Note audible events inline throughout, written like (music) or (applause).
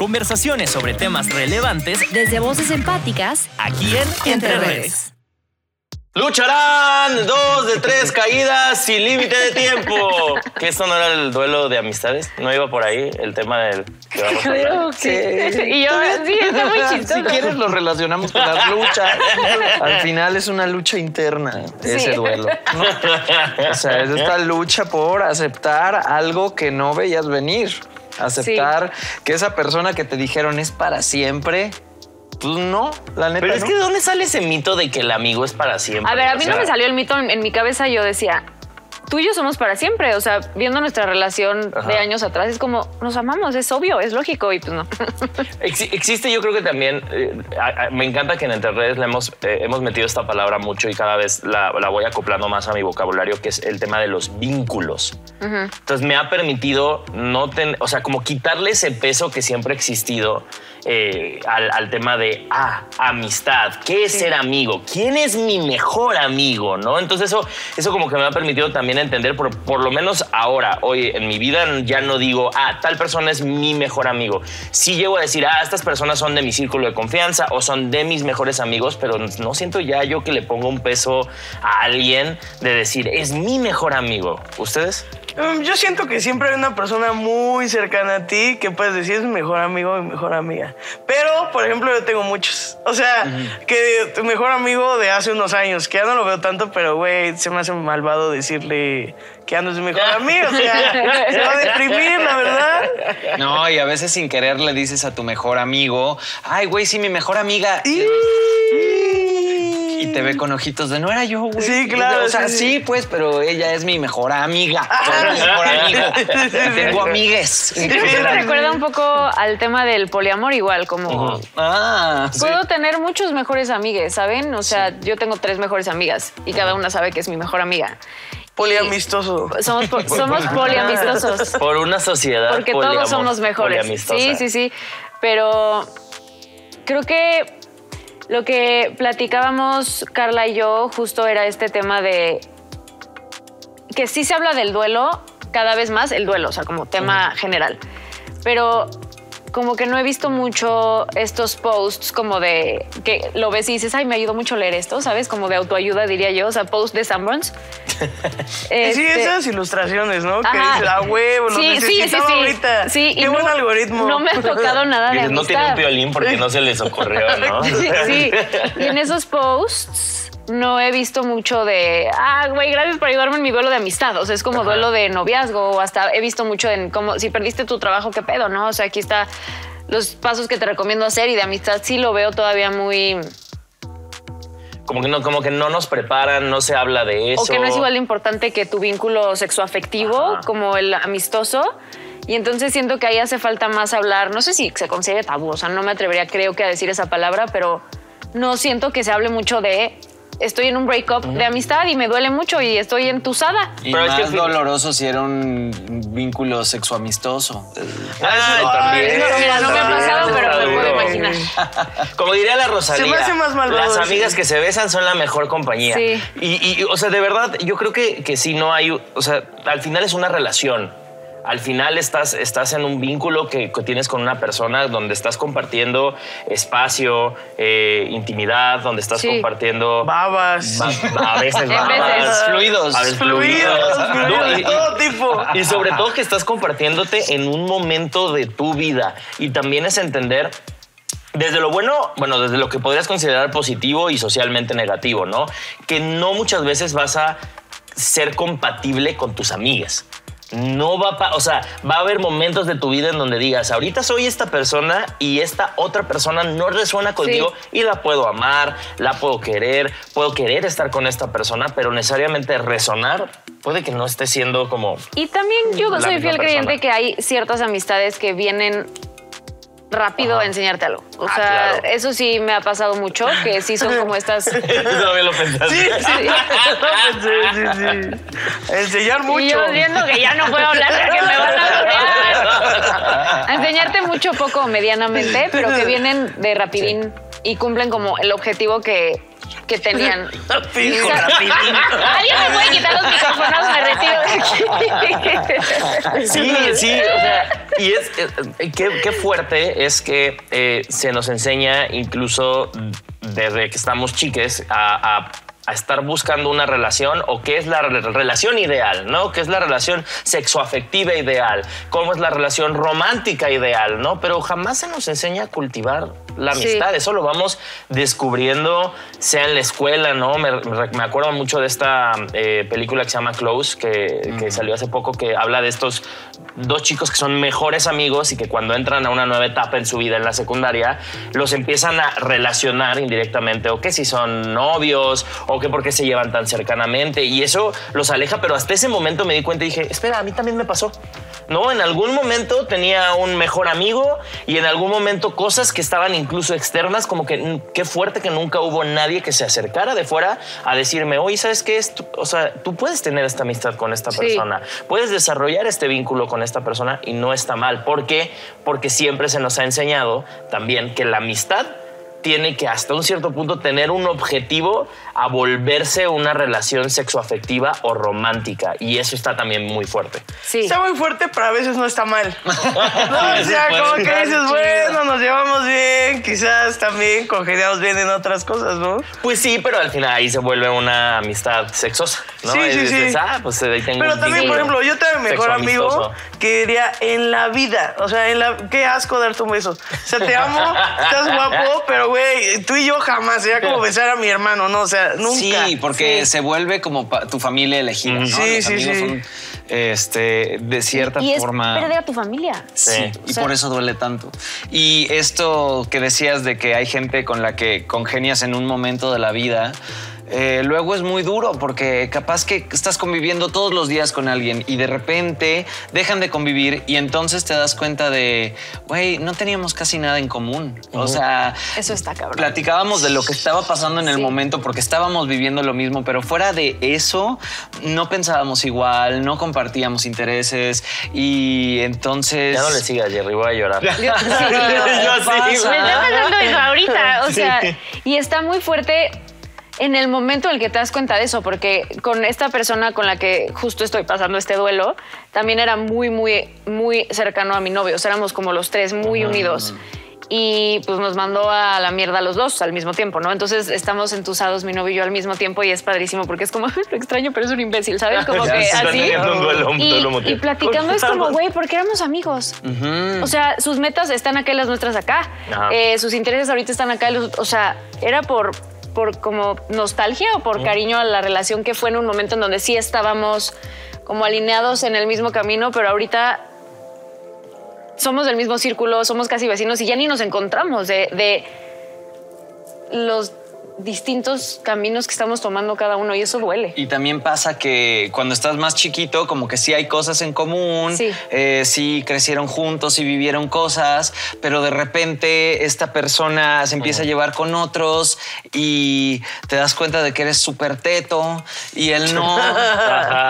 Conversaciones sobre temas relevantes Desde voces empáticas, aquí en Entre Redes. Lucharán dos de tres caídas sin límite de tiempo. ¿Que esto no era el duelo de amistades? ¿No iba por ahí el tema del que vamos a hablar? Creo que (laughs) Y yo, sí, está muy (laughs) Si chistoso. quieres lo relacionamos con las luchas. (laughs) Al final es una lucha interna ese duelo. ¿no? O sea, es esta lucha por aceptar algo que no veías venir. Aceptar que esa persona que te dijeron es para siempre. Pues no, la neta. Pero es no. que ¿de dónde sale ese mito de que el amigo es para siempre? A ver, a mí O no me salió el mito en, en mi cabeza. Yo decía, tú y yo somos para siempre. O sea, viendo nuestra relación Ajá. de años atrás, es como, nos amamos, es obvio, es lógico. Y pues no. (laughs) Exi- Existe, yo creo que también, eh, a- a- me encanta que en Entre Redes le hemos, eh, hemos metido esta palabra mucho y cada vez la, la voy acoplando más a mi vocabulario, que es el tema de los vínculos. Entonces me ha permitido no tener, o sea, como quitarle ese peso que siempre ha existido eh, al, al tema de, ah, amistad, ¿qué es ser amigo? ¿Quién es mi mejor amigo? ¿No? Entonces eso, eso como que me ha permitido también entender, por, por lo menos ahora, hoy en mi vida ya no digo, ah, tal persona es mi mejor amigo. Sí llego a decir, ah, estas personas son de mi círculo de confianza o son de mis mejores amigos, pero no siento ya yo que le ponga un peso a alguien de decir, es mi mejor amigo. ¿Ustedes? Um, Yo siento que siempre hay una persona muy cercana a ti que puedes decir es mi mejor amigo o mi mejor amiga. Pero, por ejemplo, yo tengo muchos. O sea, que tu mejor amigo de hace unos años, que ya no lo veo tanto, pero güey, se me hace malvado decirle que ya no es mi mejor amigo. O sea, (laughs) se va a deprimir, la verdad. No, y a veces sin querer le dices a tu mejor amigo, ay, güey, sí, mi mejor amiga. Y, y te ve con ojitos de no era yo, güey. Sí, claro, O sea, sí, sí, sí. pues, pero ella es mi mejor amiga. Soy mi mejor amigo. (laughs) Tengo amigues. Creo que me recuerda un poco al tema del poliamor igual, como... Ah, Puedo tener muchos mejores amigues, ¿saben? O sea, yo tengo tres mejores amigas y cada una sabe que es mi mejor amiga. Poliamistoso. Somos, po- somos (laughs) poliamistosos. Por una sociedad. Porque poliamor- todos somos mejores. Sí, sí, sí. Pero creo que lo que platicábamos Carla y yo justo era este tema de que sí se habla del duelo cada vez más, el duelo, o sea, como tema general. Pero como que no he visto mucho estos posts como de que lo ves y dices, ay, me ayudó mucho leer esto, ¿sabes? Como de autoayuda, diría yo, o sea, post de Sanborns. (laughs) Sí, Este, esas ilustraciones, ¿no? Que dices, ah, huevo, lo Sí, sí, sí, sí. ahorita. Sí, Qué y buen no- algoritmo. No me ha tocado nada de Dices, no tiene un violín porque no se les ocurrió, ¿no? (laughs) Sí, sí. (laughs) Y en esos posts no he visto mucho de, ah, güey, gracias por ayudarme en mi duelo de amistad. O sea, es como duelo de noviazgo o hasta he visto mucho en como si perdiste tu trabajo, qué pedo, ¿no? O sea, aquí está los pasos que te recomiendo hacer y de amistad sí lo veo todavía muy... Como que no, como que no nos preparan, no se habla de eso. O que no es igual de importante que tu vínculo sexoafectivo Ajá. como el amistoso. Y entonces siento que ahí hace falta más hablar, no sé si se considere tabú, o sea, no me atrevería creo que a decir esa palabra, pero no siento que se hable mucho de estoy en un breakup de amistad y me duele mucho y estoy entusada. Y Pero es más que- doloroso si era un vínculo sexoamistoso. Ah, también. no, mira, no me ha pasado, pero me puedo imaginar. (laughs) Como diría la Rosalía, Se me hace más malvado las amigas que se besan son la mejor compañía. Sí. Y, y, o sea, de verdad, yo creo que, que sí no hay, o sea, al final es una relación. Al final estás, estás en un vínculo que, que tienes con una persona donde estás compartiendo espacio, eh, intimidad, donde estás Sí. compartiendo... Babas. ba- a veces (laughs) babas. Fluidos. a veces Fluidos, fluidos, y- de todo tipo. y sobre todo que estás compartiéndote en un momento de tu vida. Y también es entender desde lo bueno, bueno, desde lo que podrías considerar positivo y socialmente negativo, ¿no? Que no muchas veces vas a ser compatible con tus amigas. No va a, o sea, va a haber momentos de tu vida en donde digas, ahorita soy esta persona y esta otra persona no resuena conmigo y la puedo amar, la puedo querer, puedo querer estar con esta persona, pero necesariamente resonar puede que no esté siendo como Y también yo soy fiel creyente que hay ciertas amistades que vienen rápido Ajá. a enseñarte algo. O Ah, sea, claro. eso sí me ha pasado mucho, que sí son como estas... (laughs) Lo pensaste. Sí, sí. sí, sí, sí. Enseñar mucho. Y yo siento que ya no puedo hablar porque me van. A (laughs) enseñarte mucho, poco, medianamente, pero que vienen de rapidín y cumplen como el objetivo que, que tenían. (laughs) Fijo. O sea, (laughs) Alguien me puede quitar los micrófonos, me retiro de aquí. Sí, sí, o sea, y es eh, qué, qué fuerte es que eh, se nos enseña incluso desde que estamos chiques a, a- a estar buscando una relación o qué es la re- relación ideal, ¿no? ¿Qué es la relación sexoafectiva ideal? ¿Cómo es la relación romántica ideal, ¿no? Pero jamás se nos enseña a cultivar la Sí. amistad. Eso lo vamos descubriendo, sea en la escuela, ¿no? Me, me- acuerdo mucho de esta eh, película que se llama Close, que, que salió hace poco, que habla de estos dos chicos que son mejores amigos y que cuando entran a una nueva etapa en su vida en la secundaria, los empiezan a relacionar indirectamente, o que si son novios, o que por qué se llevan tan cercanamente, y eso los aleja, pero hasta ese momento me di cuenta y dije, espera, a mí también me pasó. No, en algún momento tenía un mejor amigo y en algún momento cosas que estaban incluso externas, como que mm, qué fuerte que nunca hubo nadie que se acercara de fuera a decirme, oye, ¿sabes qué? es? O sea, tú puedes tener esta amistad con esta Sí. persona, puedes desarrollar este vínculo con esta persona y no está mal. ¿Por qué? Porque siempre se nos ha enseñado también que la amistad tiene que hasta un cierto punto tener un objetivo a volverse una relación sexoafectiva o romántica y eso está también muy fuerte. Sí. Está muy fuerte, pero a veces no está mal. (laughs) No, o sea, como que dices, chido. bueno, nos llevamos bien, quizás también congeniamos bien en otras cosas, ¿no? Pues sí, pero al final ahí se vuelve una amistad sexosa, ¿no? Sí, Y sí, dices, sí. ah, pues ahí tengo Pero un también, por ejemplo, yo tengo mi mejor amigo que diría en la vida. O sea, en la, qué asco darte un beso. O sea, te amo, estás guapo, pero güey, tú y yo jamás. Sería como besar a mi hermano, ¿no? O sea, nunca. Sí, porque Sí. se vuelve como tu familia elegida, ¿no? Sí, Los sí, amigos sí. son, este, de cierta y es forma... perder a tu familia. Sí, Sí. y O sea- por eso duele tanto. Y esto que decías de que hay gente con la que congenias en un momento de la vida, eh, luego es muy duro porque capaz que estás conviviendo todos los días con alguien y de repente dejan de convivir y entonces te das cuenta de, güey, no teníamos casi nada en común. O sea, Eso está cabrón. platicábamos de lo que estaba pasando en el Sí. momento porque estábamos viviendo lo mismo, pero fuera de eso no pensábamos igual, no compartíamos intereses y entonces... Ya no le sigas, Jerry, voy a llorar. Yo- sí, Yo sí, pasa. Me está pasando eso ahorita. O sea, y está muy fuerte en el momento en el que te das cuenta de eso, porque con esta persona con la que justo estoy pasando este duelo, también era muy, muy, muy cercano a mi novio. O sea, éramos como los tres muy unidos. Y pues nos mandó a la mierda los dos al mismo tiempo, ¿no? Entonces estamos entusados, mi novio y yo al mismo tiempo, y es padrísimo porque es como, (laughs) lo extraño, pero es un imbécil, ¿sabes? Como (laughs) que así. teniendo un duelo, un Y, duelo y mutuo. platicando es como, güey, porque éramos amigos. O sea, sus metas están acá y las nuestras acá. Eh, sus intereses ahorita están acá. y los- o sea, era por, por como nostalgia o por cariño a la relación que fue en un momento en donde sí estábamos como alineados en el mismo camino, pero ahorita somos del mismo círculo, somos casi vecinos y ya ni nos encontramos de, de los distintos caminos que estamos tomando cada uno y eso duele. Y también pasa que cuando estás más chiquito, como que sí hay cosas en común, Sí. eh, sí crecieron juntos y vivieron cosas, pero de repente esta persona se empieza a llevar con otros y te das cuenta de que eres súper teto y él no,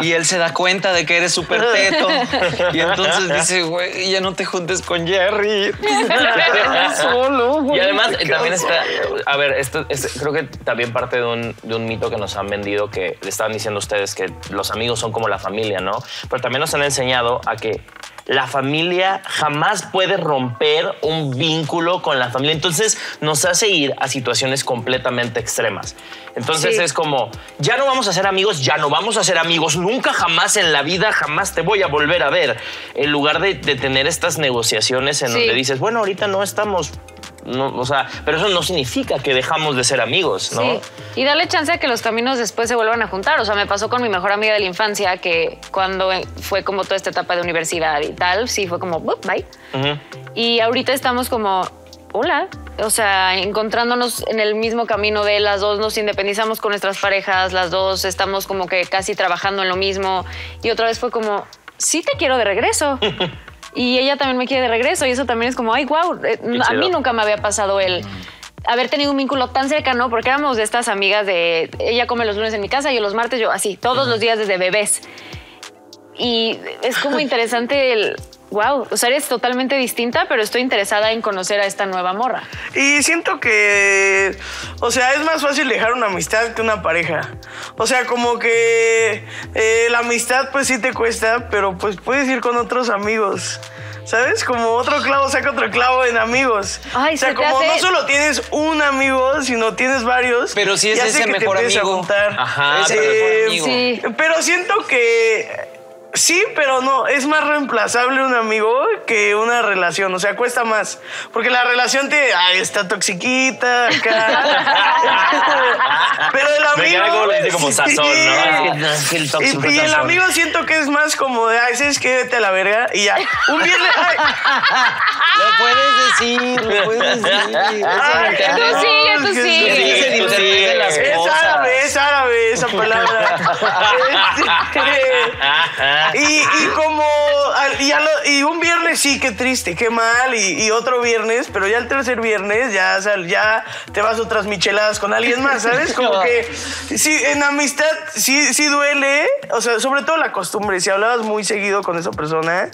y él se da cuenta de que eres súper teto (laughs) y entonces dice, güey, ya no te juntes con Jerry, (laughs) solo. Y además ¿qué eh, también haces?". está, a ver, esto es- creo que también parte de un, de un mito que nos han vendido, que le estaban diciendo ustedes que los amigos son como la familia, ¿no? Pero también nos han enseñado a que la familia jamás puede romper un vínculo con la familia. Entonces nos hace ir a situaciones completamente extremas. Entonces Sí. es como, ya no vamos a ser amigos, ya no vamos a ser amigos, nunca jamás en la vida, jamás te voy a volver a ver. En lugar de, de tener estas negociaciones en Sí. donde dices, bueno, ahorita no estamos no, o sea, pero eso no significa que dejamos de ser amigos, ¿no? Sí, y darle chance a que los caminos después se vuelvan a juntar. O sea, me pasó con mi mejor amiga de la infancia que cuando fue como toda esta etapa de universidad y tal, sí fue como, "Bup, bye. Y ahorita estamos como, hola. O sea, encontrándonos en el mismo camino de las dos nos independizamos con nuestras parejas, las dos estamos como que casi trabajando en lo mismo. Y otra vez fue como, sí te quiero de regreso. (laughs) y ella también me quiere de regreso. Y eso también es como, ay, wow, a mí nunca me había pasado el haber tenido un vínculo tan cercano, porque éramos de estas amigas de ella come los lunes en mi casa, yo los martes, yo así, todos los días desde bebés. Y es como (laughs) interesante el wow, o sea, eres totalmente distinta, pero estoy interesada en conocer a esta nueva morra. Y siento que, o sea, es más fácil dejar una amistad que una pareja. O sea, como que eh, la amistad pues sí te cuesta, pero pues puedes ir con otros amigos. ¿Sabes? Como otro clavo saca otro clavo en amigos. Ay, o sea, se como hace- no solo tienes un amigo, sino tienes varios. Pero sí es ese mejor amigo. Ajá, pero- mejor amigo. Sí. Pero siento que sí, pero no. Es más reemplazable un amigo que una relación. O sea, cuesta más. Porque la relación te. Ay, está toxiquita acá. (laughs) pero el amigo. como le dice como sí. sazón, ¿no? Y, y el amigo siento que es más como de, ay, ¿sabes qué? Vete a la verga. Y ya. Un viernes. ay, Lo puedes decir, lo puedes decir. Ay, Tú sigue, tú sigue. Sí, sí, se tú sigue. las Es cosas. árabe, es árabe esa palabra. (laughs) Y, y como. Al- Y, a lo- y un viernes sí, qué triste, qué mal. Y, y otro viernes, pero ya el tercer viernes ya, sal- ya te vas otras micheladas con alguien más, ¿sabes? Como que. Sí, en amistad sí, sí duele. O sea, sobre todo la costumbre. Si hablabas muy seguido con esa persona,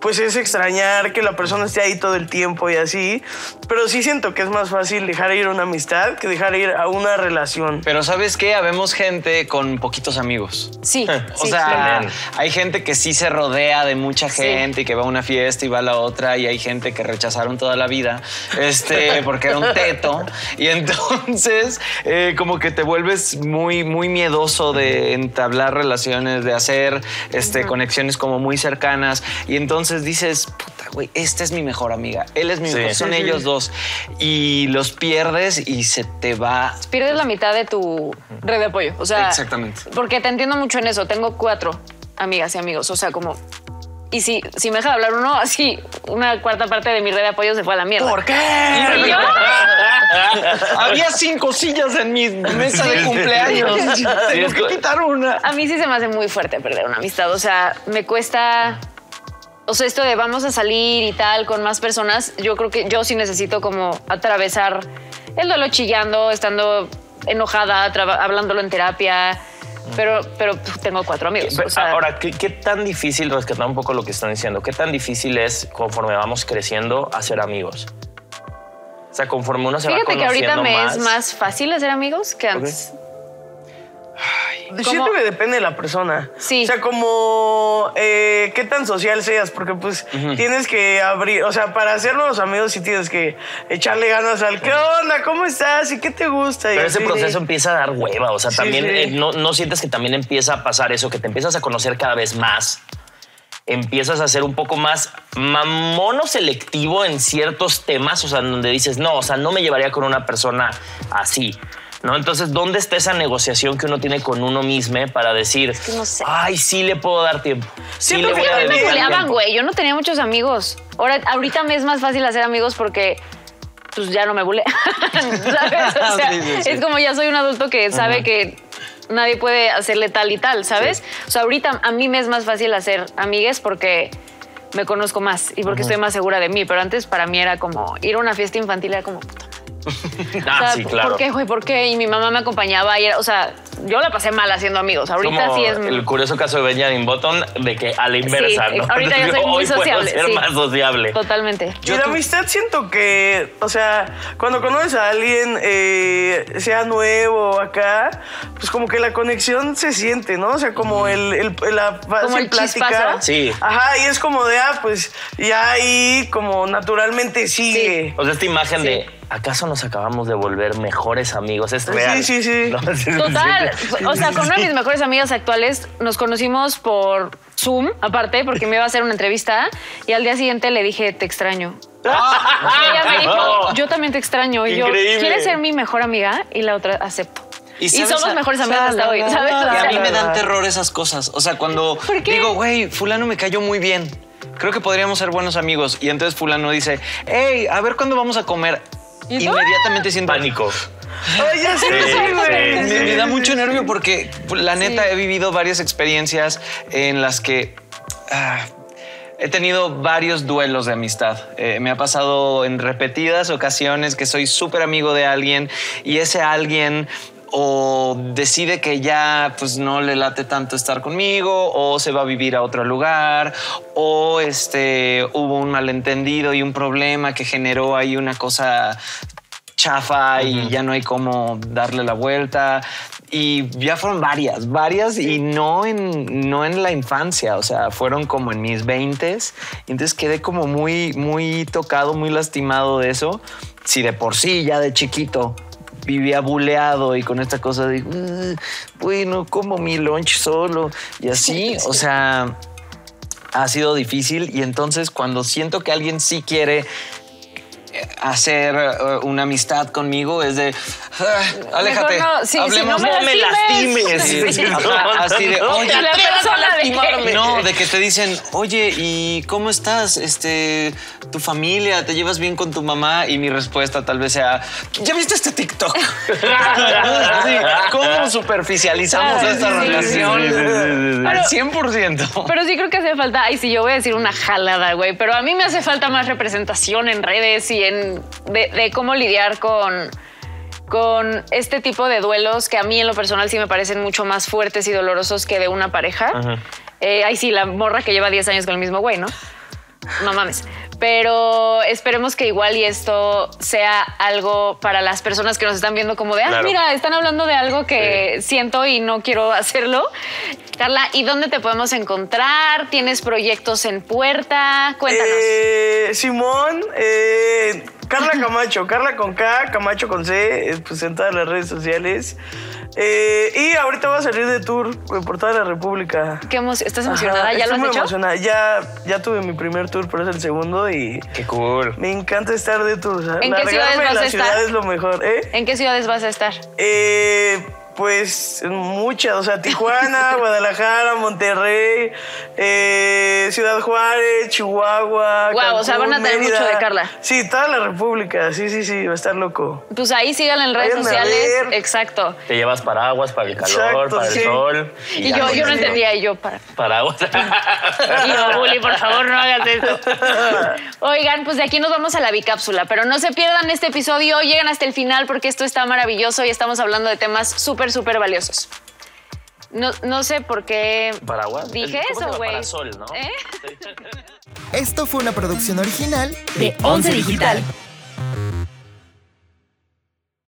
pues es extrañar que la persona esté ahí todo el tiempo y así. Pero sí siento que es más fácil dejar ir una amistad que dejar ir a una relación. Pero ¿sabes qué? Habemos gente con poquitos amigos. Sí. (laughs) O sí. sea, También. hay gente que sí se rodea de mucha Sí. gente y que va a una fiesta y va a la otra y hay gente que rechazaron toda la vida este, (laughs) porque era un teto y entonces eh, como que te vuelves muy, muy miedoso de entablar relaciones, de hacer este, conexiones como muy cercanas y entonces dices, puta, güey, esta es mi mejor amiga, él es mi Sí. mejor, son Sí, sí. ellos dos y los pierdes y se te va Pierdes la mitad de tu red de apoyo. O sea, Exactamente. Porque te entiendo mucho en eso. Tengo cuatro amigas y amigos. O sea, como. Y si, si me deja de hablar uno, así una cuarta parte de mi red de apoyo se fue a la mierda. ¿Por qué? Y (laughs) yo, Había cinco sillas en mi mesa de cumpleaños. Tengo que quitar una. a mí sí se me hace muy fuerte perder una amistad. O sea, me cuesta. O sea, esto de vamos a salir y tal con más personas, yo creo que yo sí necesito como atravesar el duelo chillando, estando enojada, hablándolo en terapia. Pero, pero tengo cuatro amigos. Pero o sea, Ahora, ¿qué, qué tan difícil, rescatar un poco lo que están diciendo, qué tan difícil es conforme vamos creciendo hacer amigos? O sea, conforme uno se va Fíjate que ahorita conociendo me es más fácil hacer amigos que antes. Siento que depende de la persona. Sí. O sea, como eh, qué tan social seas, porque pues tienes que abrir, o sea, para hacer nuevos amigos sí tienes que echarle ganas al ¿qué onda? ¿Cómo estás? ¿Y qué te gusta? Y Pero ese así. proceso empieza a dar hueva. O sea, Sí, también sí. eh, no, no sientes que también empieza a pasar eso, que te empiezas a conocer cada vez más. Empiezas a ser un poco más mamón o selectivo en ciertos temas, o sea, en donde dices, no, o sea, no me llevaría con una persona así. ¿No? Entonces, ¿dónde está esa negociación que uno tiene con uno mismo para decir, que no sé. ay, sí le puedo dar tiempo? Sí Siento le voy a también me tiempo"? güey. Yo no tenía muchos amigos. Ahora, ahorita me es más fácil hacer amigos porque pues ya no me bulea. (laughs) ¿Sabes? O (laughs) sea, Sí, sí, sí. es como ya soy un adulto que sabe que nadie puede hacerle tal y tal, ¿sabes? O sea, ahorita a mí me es más fácil hacer amigues porque me conozco más y porque estoy más segura de mí. Pero antes para mí era como ir a una fiesta infantil era como puta. Ah, o sea, sí, claro. ¿Por qué, güey? ¿Por qué? Y mi mamá me acompañaba y era, o sea, yo la pasé mal haciendo amigos. Ahorita Como sí es el curioso caso de Benjamin Button de que a la inversa, Sí, ¿no? ahorita ya (laughs) soy muy Hoy puedo sociable, ser sí. más sociable. totalmente. y la amistad siento que, o sea, cuando conoces a alguien, eh, sea nuevo o acá, pues como que la conexión se siente, ¿no? O sea, como el, el- la fácil el plática. chispazo. Sí. Ajá, y es como de, ah, pues ya ahí como naturalmente sigue. O sea, esta imagen de ¿acaso nos acabamos de volver mejores amigos? Es real. sí, sí. (laughs) ¿No? Sí, sí, Total. (laughs) O sea, con una de mis mejores amigas actuales nos conocimos por Zoom, aparte, porque me iba a hacer una entrevista y al día siguiente le dije, te extraño. Y ella me dijo, (laughs) yo también te extraño. Y yo, Increíble. ¿quieres ser mi mejor amiga? Y la otra, acepto. Y, somos a- mejores amigas hasta hoy, ¿sabes? Y a mí me dan terror esas cosas. O sea, cuando digo, güey, fulano me cayó muy bien. Creo que podríamos ser buenos amigos. Y entonces fulano dice, hey, a ver cuándo vamos a comer. Inmediatamente siento Pánico. Ay, ya sé, Sí, sí, güey. sí, Me, me da mucho sí, nervio porque la neta he vivido varias experiencias en las que ah, he tenido varios duelos de amistad. Eh, me ha pasado en repetidas ocasiones que soy súper amigo de alguien y ese alguien o decide que ya pues no le late tanto estar conmigo o se va a vivir a otro lugar o este hubo un malentendido y un problema que generó ahí una cosa chafa y ya no hay cómo darle la vuelta. Y ya fueron varias, varias y no en, no en la infancia, o sea, fueron como en mis 20 Entonces quedé como muy, muy tocado, muy lastimado de eso. Si de por sí ya de chiquito vivía buleado y con esta cosa de, "Uh, bueno, como mi lunch solo y así, (laughs) o sea, ha sido difícil. Y entonces cuando siento que alguien sí quiere hacer eh, una amistad conmigo es de "Ah, aléjate Mejor no, sí, hablemos no me no me lastimes". Sí. Así de (laughs) No te oye persona de no, de que te dicen, oye, ¿y cómo estás? Este, tu familia, ¿te llevas bien con tu mamá? Y mi respuesta tal vez sea, ¿ya viste este TikTok? (laughs) Sí, ¿Cómo superficializamos esta sí, sí, relación? Al 100%. Pero sí creo que hace falta, ay, sí, yo voy a decir una jalada, güey, pero a mí me hace falta más representación en redes y en de, de cómo lidiar con, con este tipo de duelos que a mí en lo personal sí me parecen mucho más fuertes y dolorosos que de una pareja. Eh, ay, sí, la morra que lleva 10 años con el mismo güey, ¿no? No mames. Pero esperemos que igual y esto sea algo para las personas que nos están viendo como de, ah, Claro. mira, están hablando de algo que siento y no quiero (laughs) hacerlo. Carla, ¿y dónde te podemos encontrar? ¿Tienes proyectos en puerta? Cuéntanos. Eh, Simón, eh, Carla Camacho, Carla con K, Camacho con C, eh, pues en todas las redes sociales. Eh, y ahorita voy a salir de tour por toda la República. ¿Qué emo- ¿Estás emocionada? Ajá, ¿Ya lo estoy has muy hecho? emocionada. Ya, ya tuve mi primer tour, pero es el segundo y Qué cool. me encanta estar de tour. o sea, ¿En qué largarme ciudades de vas la a ciudad estar? es lo mejor, ¿eh? ¿En qué ciudades vas a estar? Eh, pues muchas, o sea, Tijuana, (laughs) Guadalajara, Monterrey, eh, Ciudad Juárez, Chihuahua. Guau, o sea, van a tener mucho de Carla. Sí, toda la República, sí, sí, sí, va a estar loco. Pues ahí síganla en redes sociales. Exacto. Te llevas paraguas para el calor, Exacto, para el sí. sol. Y yo, yo no eso. entendía, y yo para. Paraguas. (laughs) Y yo, Bully, por favor, no hagas esto. Oigan, pues de aquí nos vamos a la bicápsula, pero no se pierdan este episodio, lleguen hasta el final porque esto está maravilloso y estamos hablando de temas súper, súper valiosos. No, no sé por qué Paraguas. dije ¿Cómo eso, güey. Parasol, ¿no? ¿Eh? (laughs) Esto fue una producción original De Once Digital.